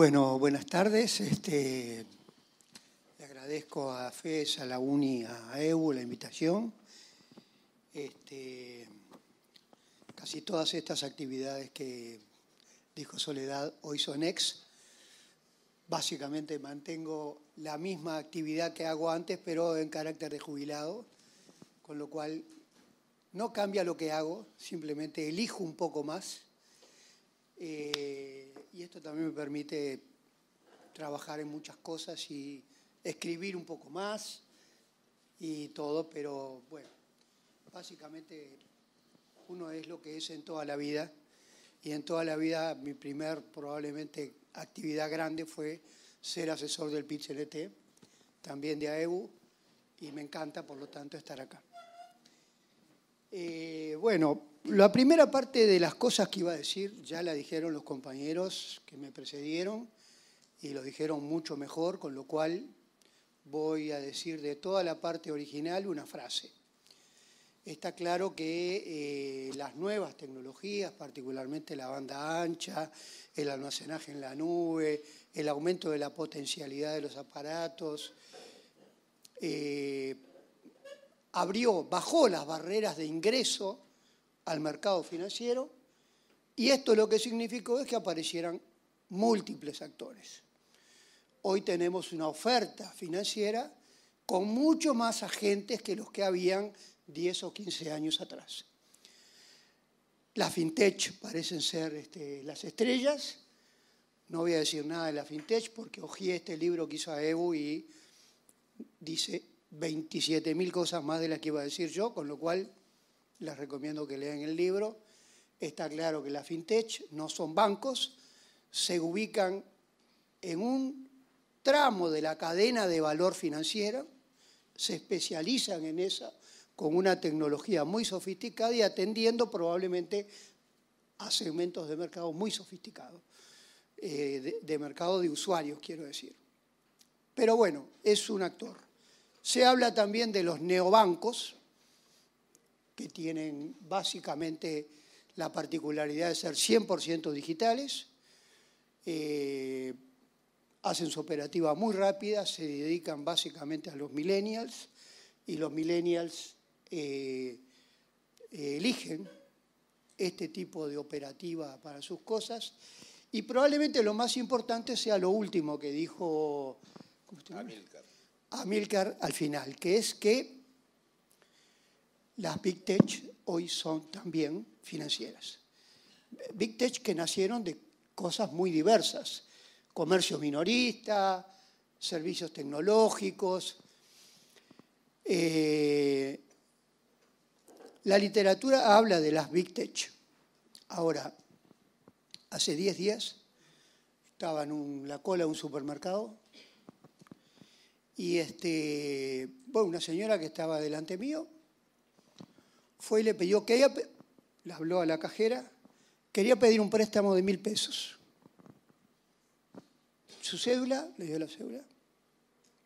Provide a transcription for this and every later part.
Bueno, buenas tardes. Este, le agradezco a FES, a la UNI, a EU la invitación. Este, casi todas estas actividades que dijo Soledad hoy son ex. Básicamente mantengo la misma actividad que hago antes, pero en carácter de jubilado, con lo cual no cambia lo que hago, simplemente elijo un poco más. Eh, y esto también me permite trabajar en muchas cosas y escribir un poco más y todo, pero bueno, básicamente uno es lo que es en toda la vida y en toda la vida mi primer probablemente actividad grande fue ser asesor del pit también de AEU, y me encanta, por lo tanto, estar acá. Eh, bueno, la primera parte de las cosas que iba a decir ya la dijeron los compañeros que me precedieron y lo dijeron mucho mejor, con lo cual voy a decir de toda la parte original una frase. Está claro que eh, las nuevas tecnologías, particularmente la banda ancha, el almacenaje en la nube, el aumento de la potencialidad de los aparatos, eh, abrió, bajó las barreras de ingreso al mercado financiero y esto lo que significó es que aparecieran múltiples actores. Hoy tenemos una oferta financiera con mucho más agentes que los que habían 10 o 15 años atrás. Las fintech parecen ser este, las estrellas. No voy a decir nada de la fintech porque ojí este libro que hizo AEU y dice 27.000 cosas más de las que iba a decir yo, con lo cual les recomiendo que lean el libro. Está claro que la fintech no son bancos, se ubican en un tramo de la cadena de valor financiera, se especializan en esa con una tecnología muy sofisticada y atendiendo probablemente a segmentos de mercado muy sofisticados, eh, de mercado de usuarios, quiero decir. Pero bueno, es un actor. Se habla también de los neobancos, que tienen básicamente la particularidad de ser 100% digitales, eh, hacen su operativa muy rápida, se dedican básicamente a los millennials y los millennials eh, eligen este tipo de operativa para sus cosas. Y probablemente lo más importante sea lo último que dijo a Milcar al final, que es que las Big Tech hoy son también financieras. Big Tech que nacieron de cosas muy diversas, comercio minorista, servicios tecnológicos. Eh, la literatura habla de las Big Tech. Ahora, hace 10 días estaba en la cola de un supermercado y este, bueno, una señora que estaba delante mío fue y le pidió que ella, le habló a la cajera, quería pedir un préstamo de mil pesos. Su cédula, le dio la cédula,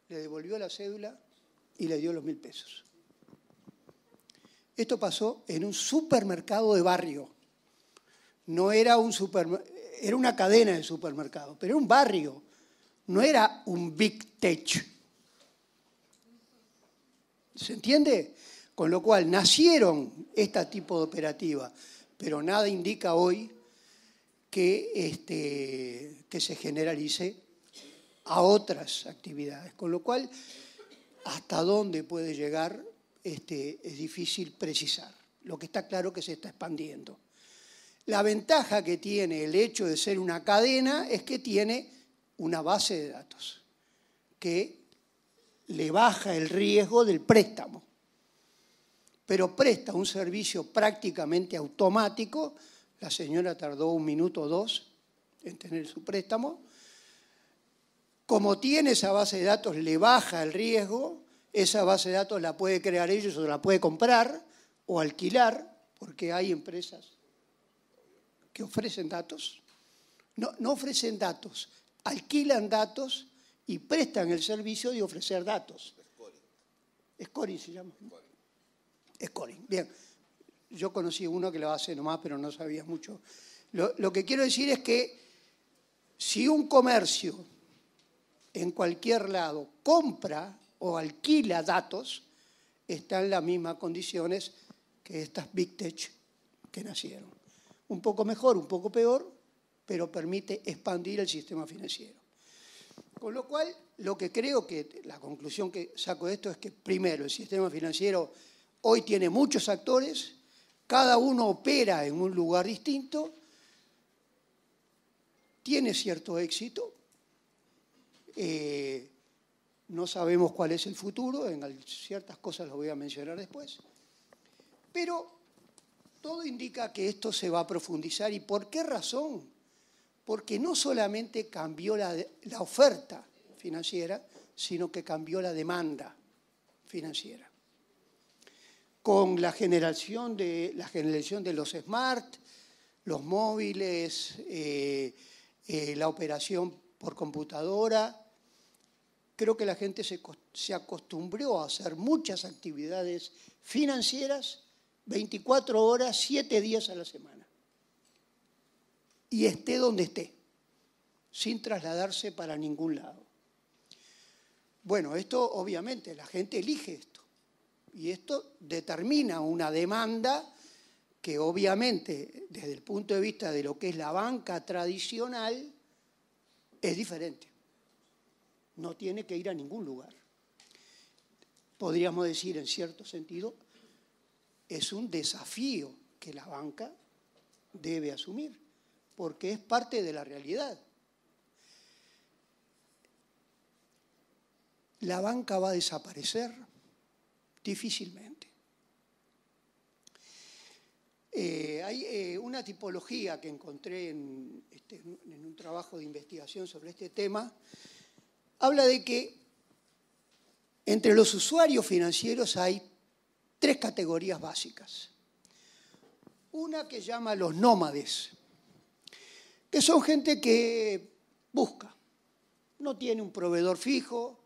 le devolvió la cédula y le dio los mil pesos. Esto pasó en un supermercado de barrio. No era un supermercado, era una cadena de supermercados, pero era un barrio, no era un big tech. ¿Se entiende? Con lo cual nacieron este tipo de operativa, pero nada indica hoy que, este, que se generalice a otras actividades. Con lo cual, hasta dónde puede llegar este, es difícil precisar. Lo que está claro es que se está expandiendo. La ventaja que tiene el hecho de ser una cadena es que tiene una base de datos que le baja el riesgo del préstamo, pero presta un servicio prácticamente automático. La señora tardó un minuto o dos en tener su préstamo. Como tiene esa base de datos, le baja el riesgo. Esa base de datos la puede crear ellos o la puede comprar o alquilar, porque hay empresas que ofrecen datos. No, no ofrecen datos, alquilan datos y prestan el servicio de ofrecer datos. Scoring se llama. Scoring. Bien. Yo conocí uno que lo hace nomás, pero no sabía mucho. Lo, que quiero decir es que si un comercio en cualquier lado compra o alquila datos, está en las mismas condiciones que estas Big Tech que nacieron. Un poco mejor, un poco peor, pero permite expandir el sistema financiero. Con lo cual, lo que creo que la conclusión que saco de esto es que, primero, el sistema financiero hoy tiene muchos actores, cada uno opera en un lugar distinto, tiene cierto éxito, eh, no sabemos cuál es el futuro, en ciertas cosas las voy a mencionar después, pero todo indica que esto se va a profundizar. ¿Y por qué razón? Porque no solamente cambió la oferta financiera, sino que cambió la demanda financiera. Con la generación de, la generación de los smart, los móviles, eh, eh, la operación por computadora, creo que la gente se, se acostumbró a hacer muchas actividades financieras 24 horas, 7 días a la semana. Y esté donde esté, sin trasladarse para ningún lado. Bueno, esto obviamente, la gente elige. Y esto determina una demanda que obviamente desde el punto de vista de lo que es la banca tradicional es diferente. No tiene que ir a ningún lugar. Podríamos decir en cierto sentido, es un desafío que la banca debe asumir, porque es parte de la realidad. ¿La banca va a desaparecer? Difícilmente. Eh, hay eh, una tipología que encontré este, en un trabajo de investigación sobre este tema, habla de que entre los usuarios financieros hay tres categorías básicas. Una que llama los nómades, que son gente que busca, no tiene un proveedor fijo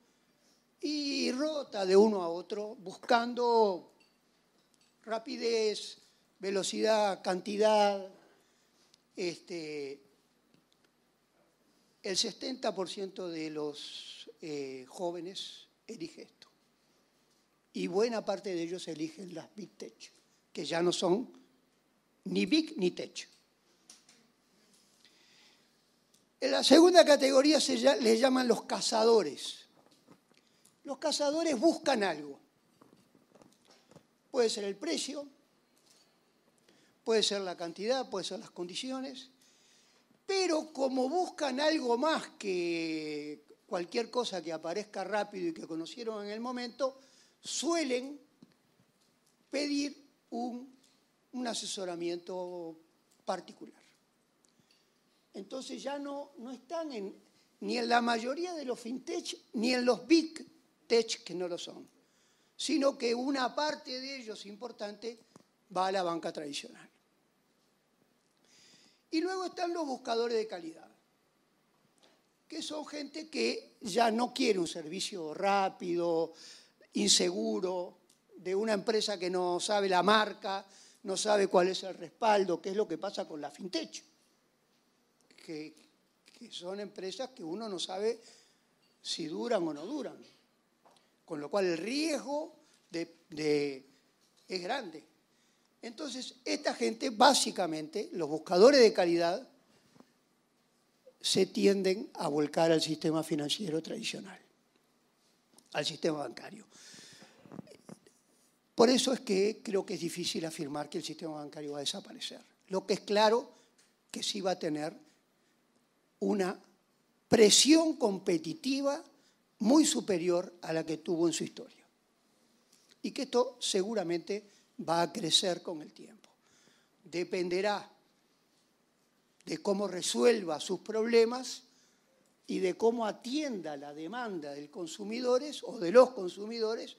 y rota de uno a otro buscando rapidez, velocidad, cantidad. Este, el 70% de los eh, jóvenes elige esto y buena parte de ellos eligen las Big Tech, que ya no son ni Big ni Tech. En la segunda categoría se les llaman los cazadores. Los cazadores buscan algo. Puede ser el precio, puede ser la cantidad, puede ser las condiciones, pero como buscan algo más que cualquier cosa que aparezca rápido y que conocieron en el momento, suelen pedir un, asesoramiento particular. Entonces ya no, no están en, ni en la mayoría de los fintech, ni en los big tech que no lo son, sino que una parte de ellos importante va a la banca tradicional. Y luego están los buscadores de calidad, que son gente que ya no quiere un servicio rápido, inseguro, de una empresa que no sabe la marca, no sabe cuál es el respaldo, qué es lo que pasa con la fintech, que, son empresas que uno no sabe si duran o no duran, con lo cual el riesgo de, es grande. Entonces, esta gente, básicamente, los buscadores de calidad, se tienden a volcar al sistema financiero tradicional, al sistema bancario. Por eso es que creo que es difícil afirmar que el sistema bancario va a desaparecer. Lo que es claro que sí va a tener una presión competitiva muy superior a la que tuvo en su historia. Y que esto seguramente va a crecer con el tiempo. Dependerá de cómo resuelva sus problemas y de cómo atienda la demanda de los consumidores o de los consumidores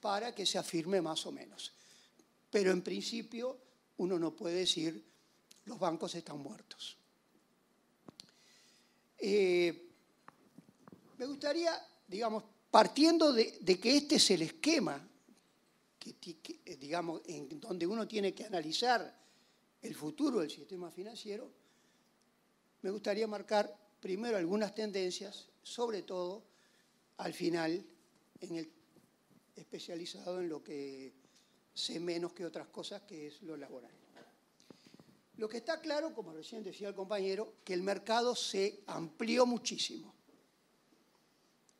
para que se afirme más o menos. Pero en principio uno no puede decir los bancos están muertos. Eh, me gustaría, digamos, partiendo de, que este es el esquema, que, digamos, en donde uno tiene que analizar el futuro del sistema financiero, me gustaría marcar primero algunas tendencias, sobre todo al final en el especializado en lo que sé menos que otras cosas, que es lo laboral. Lo que está claro, como recién decía el compañero, que el mercado se amplió muchísimo.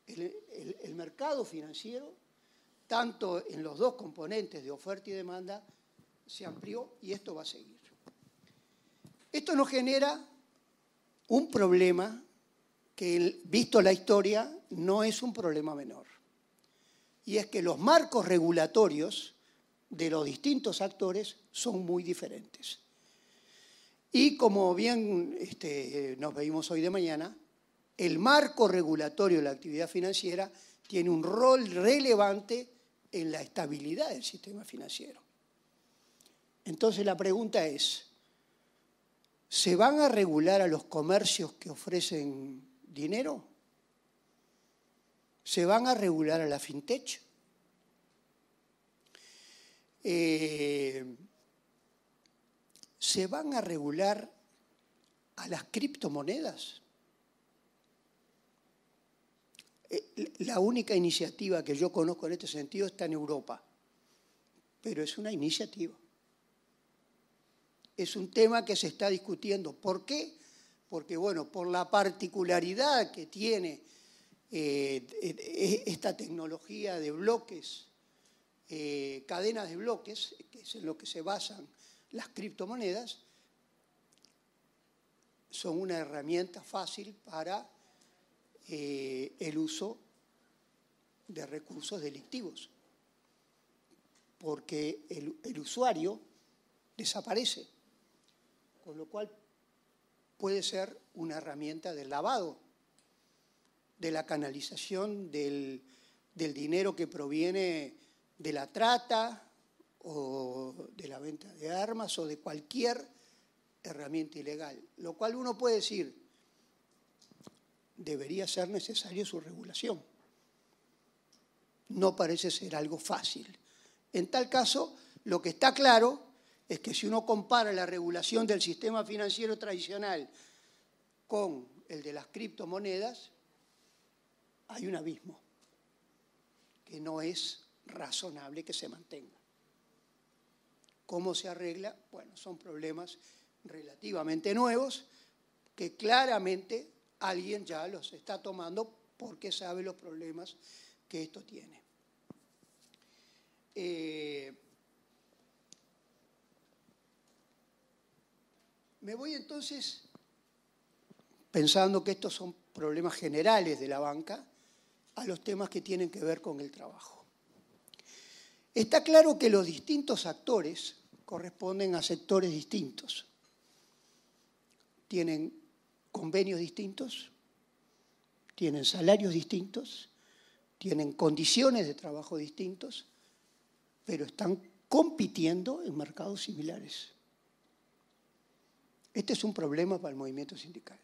El, mercado financiero, tanto en los dos componentes de oferta y demanda, se amplió y esto va a seguir. Esto nos genera un problema que, visto la historia, no es un problema menor. Y es que los marcos regulatorios de los distintos actores son muy diferentes. Y como bien este, nos veimos hoy de mañana, el marco regulatorio de la actividad financiera tiene un rol relevante en la estabilidad del sistema financiero. Entonces la pregunta es, ¿se van a regular a los comercios que ofrecen dinero? ¿Se van a regular a la fintech? Eh, ¿Se van a regular a las criptomonedas? Eh, la única iniciativa que yo conozco en este sentido está en Europa, pero es una iniciativa. Es un tema que se está discutiendo. ¿Por qué? Porque, bueno, por la particularidad que tiene eh, e, esta tecnología de bloques, eh, cadenas de bloques, que es en lo que se basan las criptomonedas, son una herramienta fácil para eh, el uso de recursos delictivos, porque el, usuario desaparece, con lo cual puede ser una herramienta del lavado, de la canalización del, dinero que proviene de la trata o de la venta de armas o de cualquier herramienta ilegal. Lo cual uno puede decir, debería ser necesaria su regulación. No parece ser algo fácil. En tal caso, lo que está claro es que si uno compara la regulación del sistema financiero tradicional con el de las criptomonedas, hay un abismo que no es razonable que se mantenga. ¿Cómo se arregla? Bueno, son problemas relativamente nuevos que claramente alguien ya los está tomando porque sabe los problemas que esto tiene. Eh, me voy entonces, pensando que estos son problemas generales de la banca, a los temas que tienen que ver con el trabajo. Está claro que los distintos actores corresponden a sectores distintos. Tienen convenios distintos, tienen salarios distintos, tienen condiciones de trabajo distintos, pero están compitiendo en mercados similares. Este es un problema para el movimiento sindical,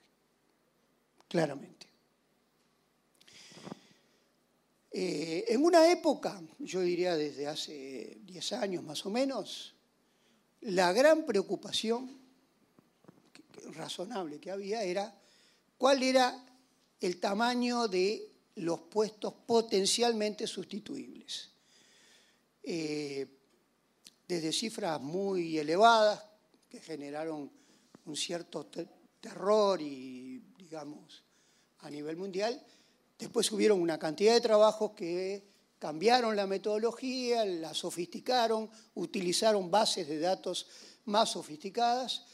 claramente. Eh, en una época, yo diría desde hace 10 años más o menos, la gran preocupación razonable que había era cuál era el tamaño de los puestos potencialmente sustituibles. Eh, desde cifras muy elevadas que generaron un cierto terror y, digamos, a nivel mundial, después hubieron una cantidad de trabajos que cambiaron la metodología, la sofisticaron, utilizaron bases de datos más sofisticadas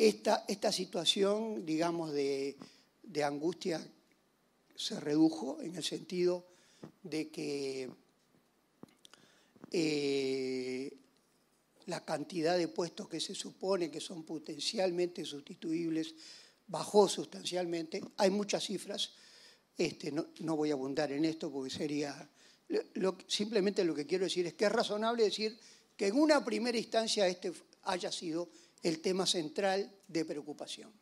esta, esta situación, digamos, de, angustia se redujo en el sentido de que eh, la cantidad de puestos que se supone que son potencialmente sustituibles bajó sustancialmente. Hay muchas cifras, este, no, voy a abundar en esto porque sería... simplemente lo que quiero decir es que es razonable decir que en una primera instancia este haya sido el tema central de preocupación.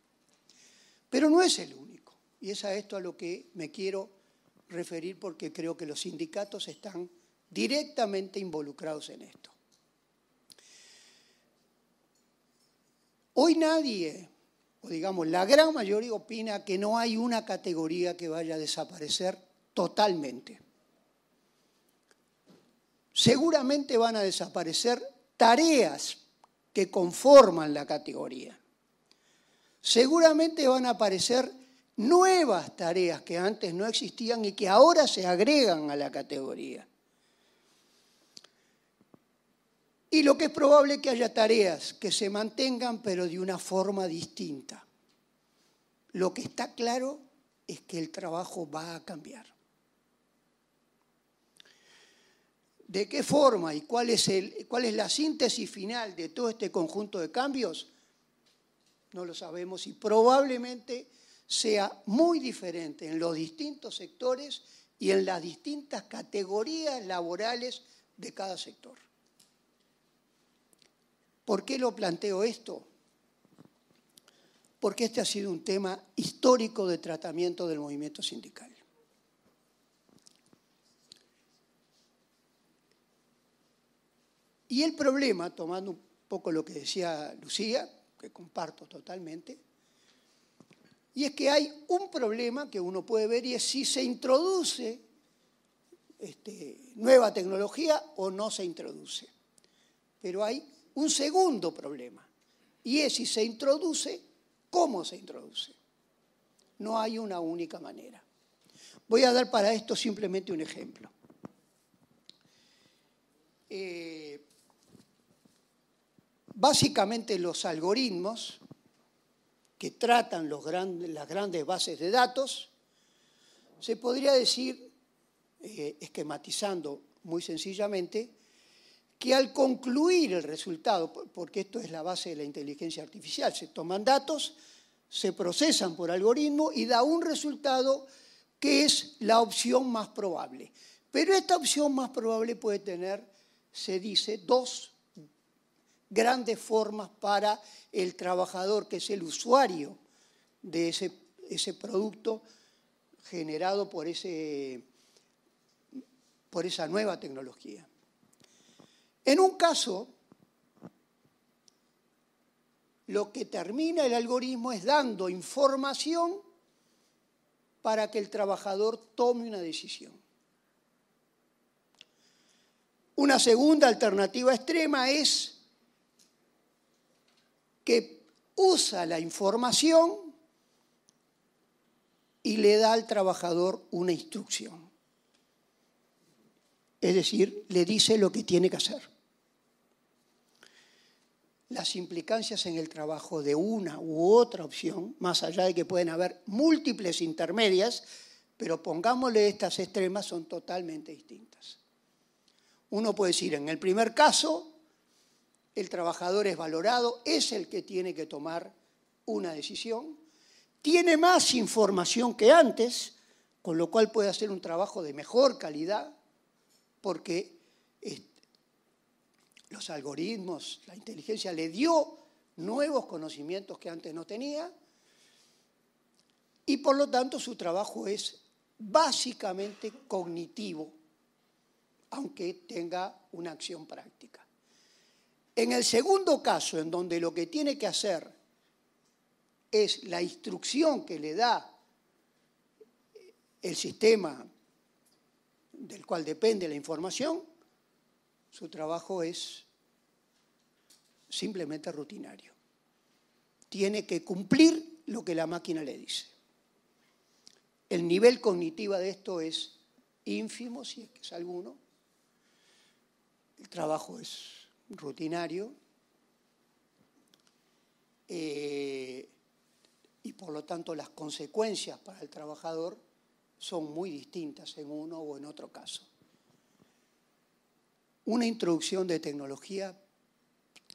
Pero no es el único, y es a esto a lo que me quiero referir porque creo que los sindicatos están directamente involucrados en esto. Hoy nadie o digamos la gran mayoría opina que no hay una categoría que vaya a desaparecer totalmente. Seguramente van a desaparecer tareas que conforman la categoría. Seguramente van a aparecer nuevas tareas que antes no existían y que ahora se agregan a la categoría. Y lo que es probable que haya tareas que se mantengan pero de una forma distinta. Lo que está claro es que el trabajo va a cambiar. ¿De qué forma y cuál es, la síntesis final de todo este conjunto de cambios? No lo sabemos y probablemente sea muy diferente en los distintos sectores y en las distintas categorías laborales de cada sector. ¿Por qué lo planteo esto? Porque este ha sido un tema histórico de tratamiento del movimiento sindical. Y el problema, tomando un poco lo que decía Lucía, que comparto totalmente, y es que hay un problema que uno puede ver y es si se introduce este, nueva tecnología o no se introduce. Pero hay un segundo problema y es si se introduce, cómo se introduce. No hay una única manera. Voy a dar para esto simplemente un ejemplo. Eh, básicamente los algoritmos que tratan las grandes bases de datos, se podría decir, eh, esquematizando muy sencillamente, que al concluir el resultado, porque esto es la base de la inteligencia artificial, se toman datos, se procesan por algoritmo y da un resultado que es la opción más probable. Pero esta opción más probable puede tener, se dice, dos grandes formas para el trabajador, que es el usuario de ese, ese producto generado por, ese, por esa nueva tecnología. En un caso, lo que termina el algoritmo es dando información para que el trabajador tome una decisión. Una segunda alternativa extrema es que usa la información y le da al trabajador una instrucción. Es decir, le dice lo que tiene que hacer. Las implicancias en el trabajo de una u otra opción, más allá de que pueden haber múltiples intermedias, pero pongámosle estas extremas, son totalmente distintas. Uno puede decir, en el primer caso, el trabajador es valorado, es el que tiene que tomar una decisión, tiene más información que antes, con lo cual puede hacer un trabajo de mejor calidad, porque los algoritmos, la inteligencia le dio nuevos conocimientos que antes no tenía, y por lo tanto su trabajo es básicamente cognitivo, aunque tenga una acción práctica. En el segundo caso, en donde lo que tiene que hacer es la instrucción que le da el sistema del cual depende la información, su trabajo es simplemente rutinario. Tiene que cumplir lo que la máquina le dice. El nivel cognitivo de esto es ínfimo, si es que es alguno. El trabajo es rutinario eh, y por lo tanto las consecuencias para el trabajador son muy distintas en uno o en otro caso. Una introducción de tecnología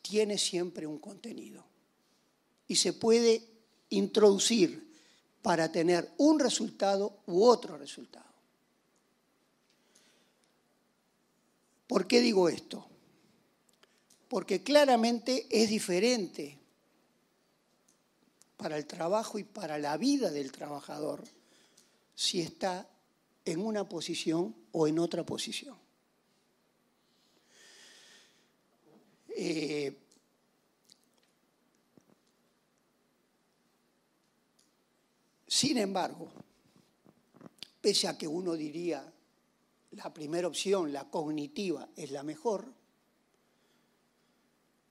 tiene siempre un contenido y se puede introducir para tener un resultado u otro resultado. ¿Por qué digo esto? Porque claramente es diferente para el trabajo y para la vida del trabajador si está en una posición o en otra posición. Eh, Sin embargo, pese a que uno diría la primera opción, la cognitiva, es la mejor,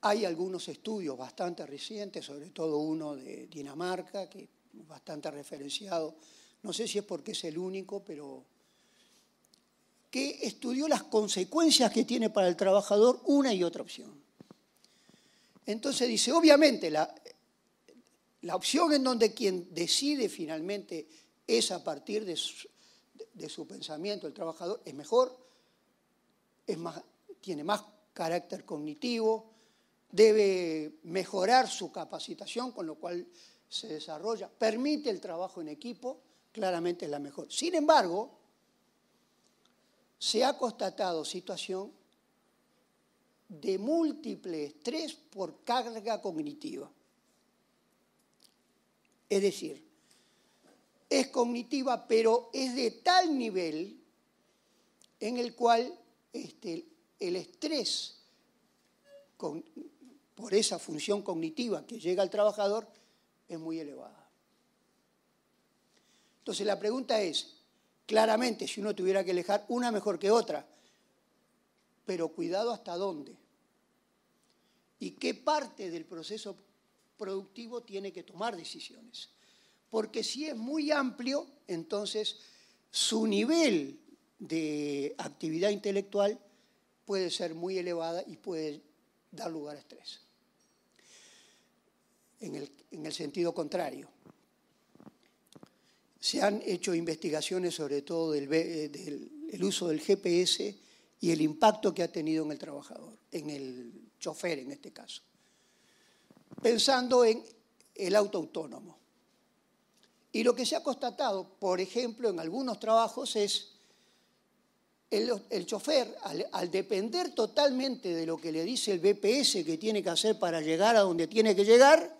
hay algunos estudios bastante recientes, sobre todo uno de Dinamarca, que es bastante referenciado, no sé si es porque es el único, pero que estudió las consecuencias que tiene para el trabajador una y otra opción. Entonces dice, obviamente, la, la opción en donde quien decide finalmente es a partir de su, pensamiento el trabajador es mejor, es más, tiene más carácter cognitivo, debe mejorar su capacitación, con lo cual se desarrolla, permite el trabajo en equipo, claramente es la mejor. Sin embargo, se ha constatado situación de múltiple estrés por carga cognitiva. Es decir, es cognitiva, pero es de tal nivel en el cual este, el estrés por esa función cognitiva que llega al trabajador es muy elevada. Entonces la pregunta es, claramente, si uno tuviera que elegir una mejor que otra, pero cuidado hasta dónde. Y qué parte del proceso productivo tiene que tomar decisiones. Porque si es muy amplio, entonces su nivel de actividad intelectual puede ser muy elevada y puede dar lugar a estrés en el, sentido contrario. Se han hecho investigaciones sobre todo del, del uso del GPS y el impacto que ha tenido en el trabajador, en el chofer en este caso. Pensando en el auto autónomo. Y lo que se ha constatado, por ejemplo, en algunos trabajos es el, el chofer, al, al, depender totalmente de lo que le dice el BPS que tiene que hacer para llegar a donde tiene que llegar,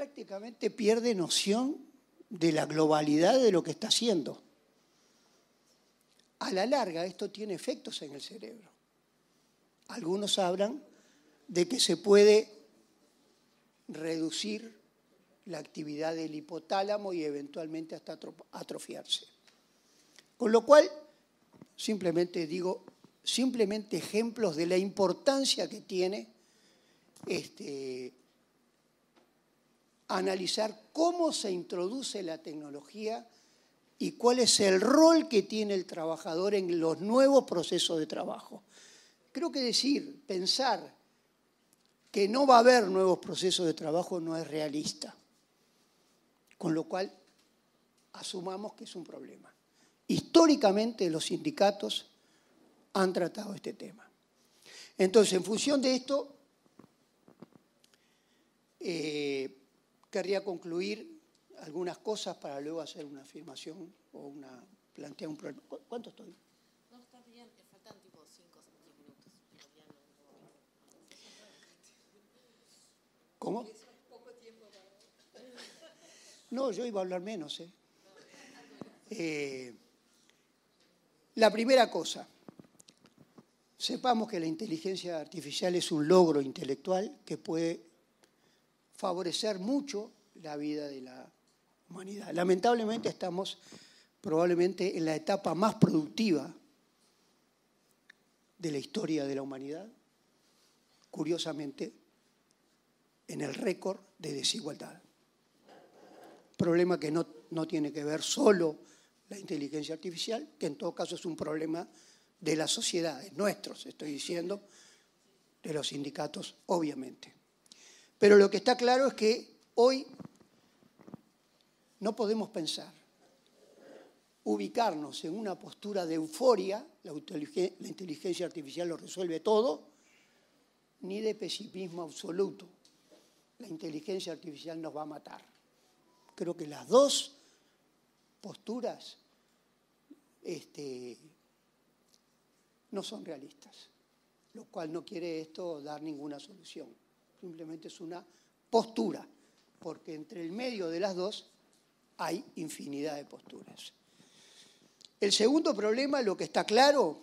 prácticamente pierde noción de la globalidad de lo que está haciendo. A la larga esto tiene efectos en el cerebro. Algunos hablan de que se puede reducir la actividad del hipotálamo y eventualmente hasta atrofiarse. Con lo cual, simplemente digo, simplemente ejemplos de la importancia que tiene este, analizar cómo se introduce la tecnología y cuál es el rol que tiene el trabajador en los nuevos procesos de trabajo. Creo que decir, pensar que no va a haber nuevos procesos de trabajo no es realista, con lo cual asumamos que es un problema. Históricamente los sindicatos han tratado este tema. Entonces, en función de esto, eh, Querría concluir algunas cosas para luego hacer una afirmación o una, plantear un problema. ¿Cuánto estoy? No, está bien, faltan tipo 5 o 10 minutos. ¿Cómo? No, yo iba a hablar menos. ¿eh? Eh, la primera cosa, sepamos que la inteligencia artificial es un logro intelectual que puede favorecer mucho la vida de la humanidad. Lamentablemente estamos probablemente en la etapa más productiva de la historia de la humanidad, curiosamente, en el récord de desigualdad. Problema que no, no tiene que ver solo la inteligencia artificial, que en todo caso es un problema de las sociedades, nuestros, estoy diciendo, de los sindicatos, obviamente. Pero lo que está claro es que hoy no podemos pensar, ubicarnos en una postura de euforia, la inteligencia artificial lo resuelve todo, ni de pesimismo absoluto. La inteligencia artificial nos va a matar. Creo que las dos posturas este, no son realistas, lo cual no quiere esto dar ninguna solución simplemente es una postura, porque entre el medio de las dos hay infinidad de posturas. El segundo problema, lo que está claro,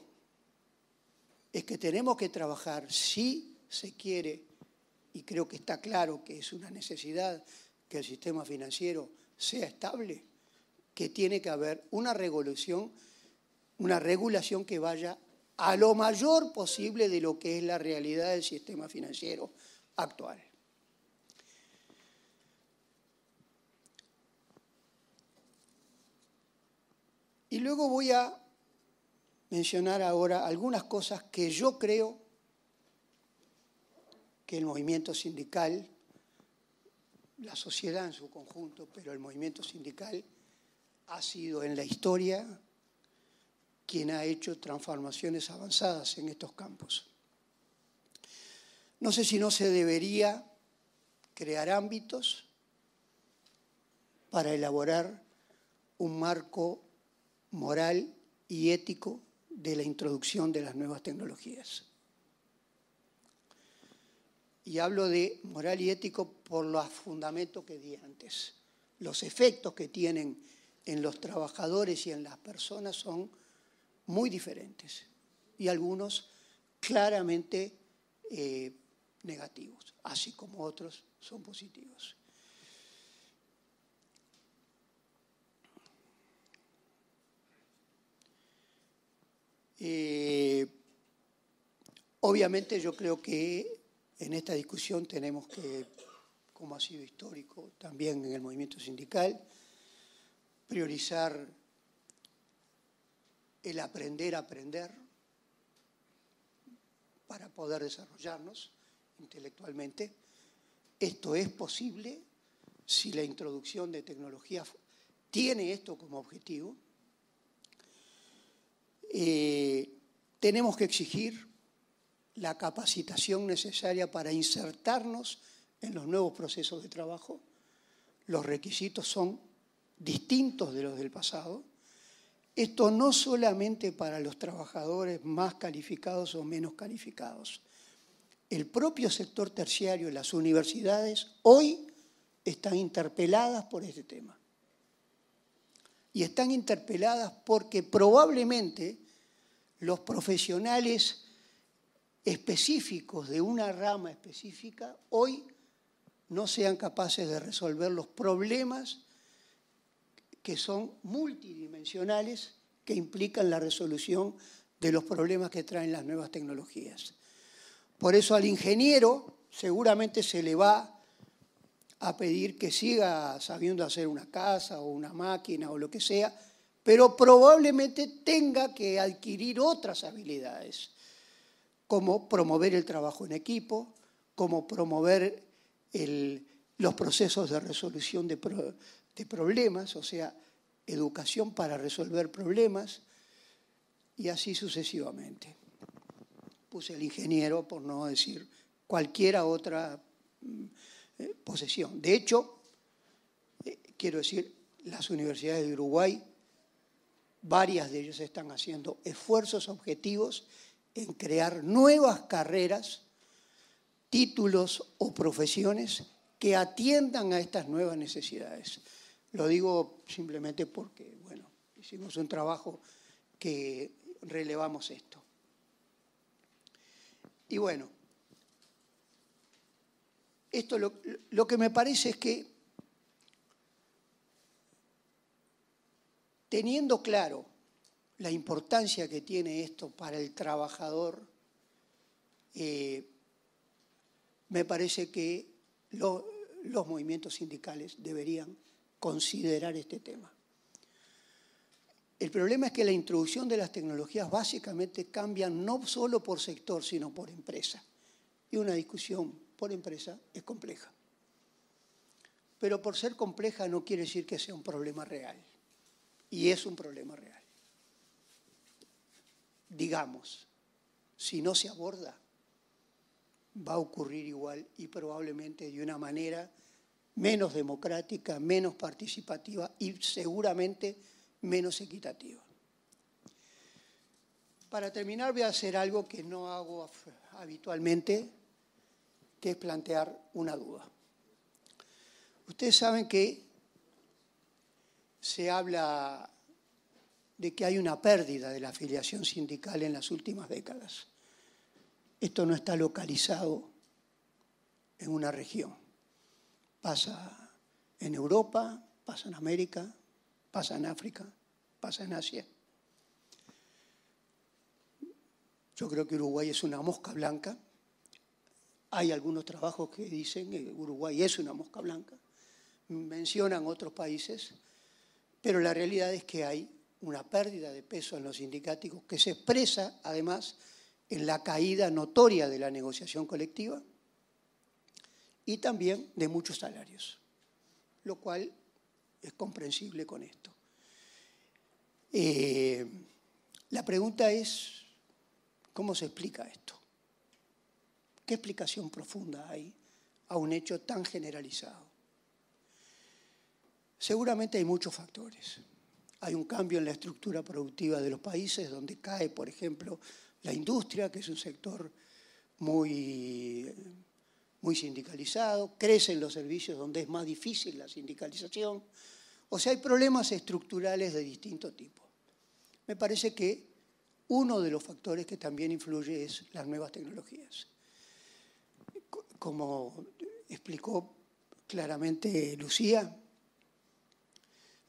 es que tenemos que trabajar, si se quiere, y creo que está claro que es una necesidad que el sistema financiero sea estable, que tiene que haber una regulación, una regulación que vaya a lo mayor posible de lo que es la realidad del sistema financiero actual. Y luego voy a mencionar ahora algunas cosas que yo creo que el movimiento sindical, la sociedad en su conjunto, pero el movimiento sindical ha sido en la historia quien ha hecho transformaciones avanzadas en estos campos. No sé si no se debería crear ámbitos para elaborar un marco moral y ético de la introducción de las nuevas tecnologías. Y hablo de moral y ético por los fundamentos que di antes. Los efectos que tienen en los trabajadores y en las personas son muy diferentes y algunos claramente eh, negativos, así como otros son positivos. Obviamente yo creo que en esta discusión tenemos que, como ha sido histórico también en el movimiento sindical, priorizar el aprender a aprender para poder desarrollarnos intelectualmente. Esto es posible si la introducción de tecnología tiene esto como objetivo eh, tenemos que exigir la capacitación necesaria para insertarnos en los nuevos procesos de trabajo. Los requisitos son distintos de los del pasado. Esto no solamente para los trabajadores más calificados o menos calificados. El propio sector terciario, las universidades, hoy están interpeladas por este tema y están interpeladas porque probablemente los profesionales específicos de una rama específica hoy no sean capaces de resolver los problemas que son multidimensionales que implican la resolución de los problemas que traen las nuevas tecnologías. Por eso al ingeniero seguramente se le va a pedir que siga sabiendo hacer una casa o una máquina o lo que sea, pero probablemente tenga que adquirir otras habilidades, como promover el trabajo en equipo, como promover los procesos de resolución de, problemas, o sea, educación para resolver problemas, y así sucesivamente. El ingeniero, por no decir cualquiera otra mm, eh, posesión. De hecho, eh, quiero decir, las universidades de Uruguay, varias de ellas están haciendo esfuerzos objetivos en crear nuevas carreras, títulos o profesiones que atiendan a estas nuevas necesidades. Lo digo simplemente porque, bueno, hicimos un trabajo que relevamos esto. Y bueno, esto lo, que me parece es que teniendo claro la importancia que tiene esto para el trabajador, eh, me parece que los movimientos sindicales deberían considerar este tema. El problema es que la introducción de las tecnologías básicamente cambian no solo por sector, sino por empresa. Y una discusión por empresa es compleja. Pero por ser compleja no quiere decir que sea un problema real. Y es un problema real. Digamos, si no se aborda, va a ocurrir igual y probablemente de una manera menos democrática, menos participativa y seguramente menos equitativa. Para terminar voy a hacer algo que no hago habitualmente, que es plantear una duda. Ustedes saben que se habla de que hay una pérdida de la afiliación sindical en las últimas décadas. Esto no está localizado en una región, pasa en Europa, pasa en América, pasa en África, pasa en Asia. Yo creo que Uruguay es una mosca blanca. Hay algunos trabajos que dicen que Uruguay es una mosca blanca. Mencionan otros países, pero la realidad es que hay una pérdida de peso en los sindicatos que se expresa además en la caída notoria de la negociación colectiva y también de muchos salarios, lo cual es comprensible con esto. Eh, la pregunta es, ¿cómo se explica esto? ¿Qué explicación profunda hay a un hecho tan generalizado? Seguramente hay muchos factores. Hay un cambio en la estructura productiva de los países donde cae, por ejemplo, la industria, que es un sector muy, muy sindicalizado, crecen los servicios donde es más difícil la sindicalización. O sea, hay problemas estructurales de distinto tipo. Me parece que uno de los factores que también influye es las nuevas tecnologías. Como explicó claramente Lucía,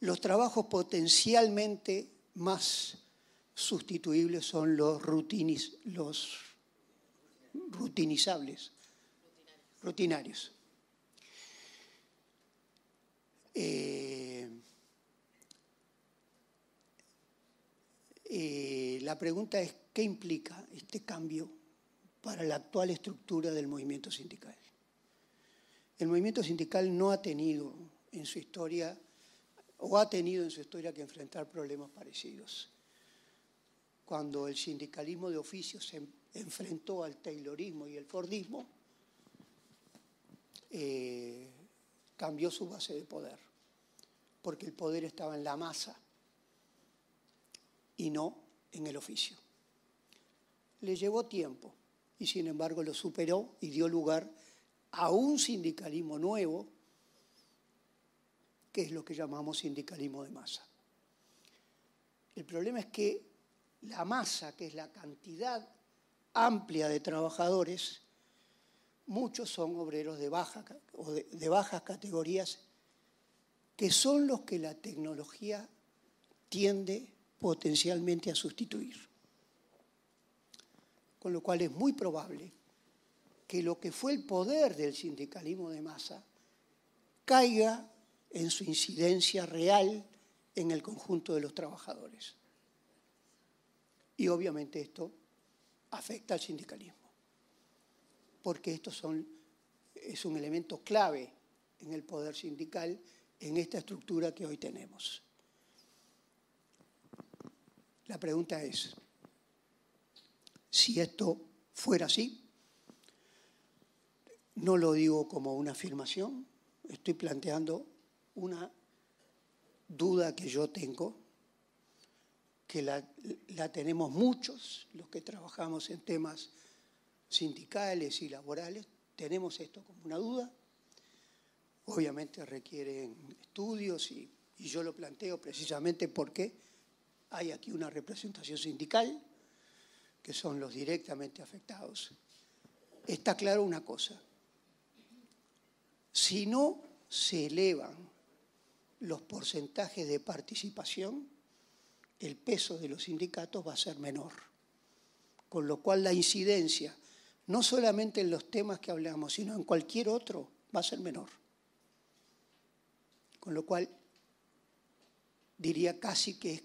los trabajos potencialmente más sustituibles son los, los rutinizables, rutinarios. Eh, eh, la pregunta es, ¿qué implica este cambio para la actual estructura del movimiento sindical? El movimiento sindical no ha tenido en su historia o ha tenido en su historia que enfrentar problemas parecidos. Cuando el sindicalismo de oficio se enfrentó al Taylorismo y el Fordismo, eh, cambió su base de poder, porque el poder estaba en la masa y no en el oficio. Le llevó tiempo y sin embargo lo superó y dio lugar a un sindicalismo nuevo que es lo que llamamos sindicalismo de masa. El problema es que la masa, que es la cantidad amplia de trabajadores, muchos son obreros de, baja, o de, bajas categorías, que son los que la tecnología tiende potencialmente a sustituir. Con lo cual es muy probable que lo que fue el poder del sindicalismo de masa caiga en su incidencia real en el conjunto de los trabajadores. Y obviamente esto afecta al sindicalismo, porque esto son, es un elemento clave en el poder sindical en esta estructura que hoy tenemos. La pregunta es, si esto fuera así, no lo digo como una afirmación, estoy planteando una duda que yo tengo, que la, tenemos muchos, los que trabajamos en temas sindicales y laborales, tenemos esto como una duda. Obviamente requieren estudios y, yo lo planteo precisamente porque hay aquí una representación sindical, que son los directamente afectados. Está claro una cosa, si no se elevan los porcentajes de participación, el peso de los sindicatos va a ser menor. Con lo cual la incidencia, no solamente en los temas que hablamos, sino en cualquier otro, va a ser menor. Con lo cual diría casi que es,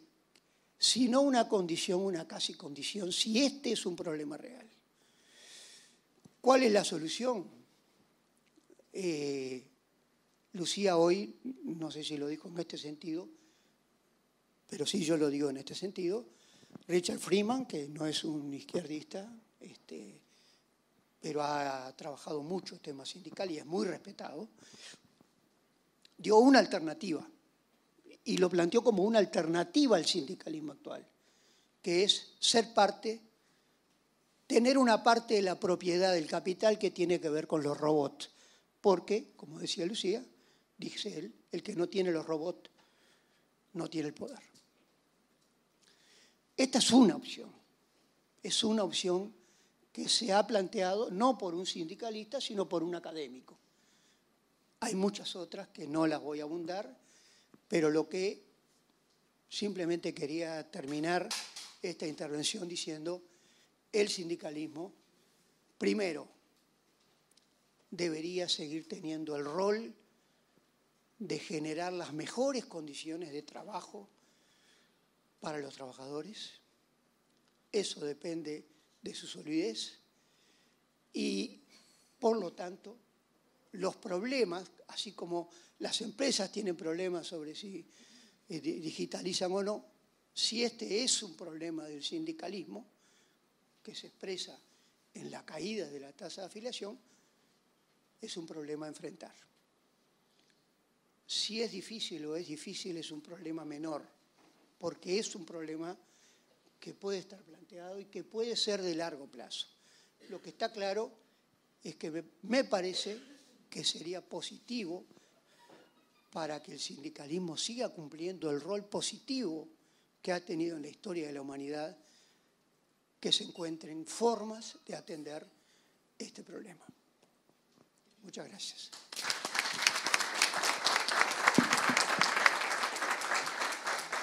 si no una condición, una casi condición, si este es un problema real. ¿Cuál es la solución? Eh, Lucía hoy, no sé si lo dijo en este sentido, pero sí yo lo digo en este sentido, Richard Freeman, que no es un izquierdista, este, pero ha trabajado mucho temas sindical y es muy respetado, dio una alternativa y lo planteó como una alternativa al sindicalismo actual, que es ser parte, tener una parte de la propiedad del capital que tiene que ver con los robots, porque, como decía Lucía, dice él, el que no tiene los robots no tiene el poder. Esta es una opción, es una opción que se ha planteado no por un sindicalista, sino por un académico. Hay muchas otras que no las voy a abundar, pero lo que simplemente quería terminar esta intervención diciendo, el sindicalismo, primero, debería seguir teniendo el rol de generar las mejores condiciones de trabajo para los trabajadores. Eso depende de su solidez y, por lo tanto, los problemas, así como las empresas tienen problemas sobre si eh, digitalizan o no, si este es un problema del sindicalismo, que se expresa en la caída de la tasa de afiliación, es un problema a enfrentar. Si es difícil o es difícil, es un problema menor, porque es un problema que puede estar planteado y que puede ser de largo plazo. Lo que está claro es que me parece que sería positivo para que el sindicalismo siga cumpliendo el rol positivo que ha tenido en la historia de la humanidad, que se encuentren formas de atender este problema. Muchas gracias.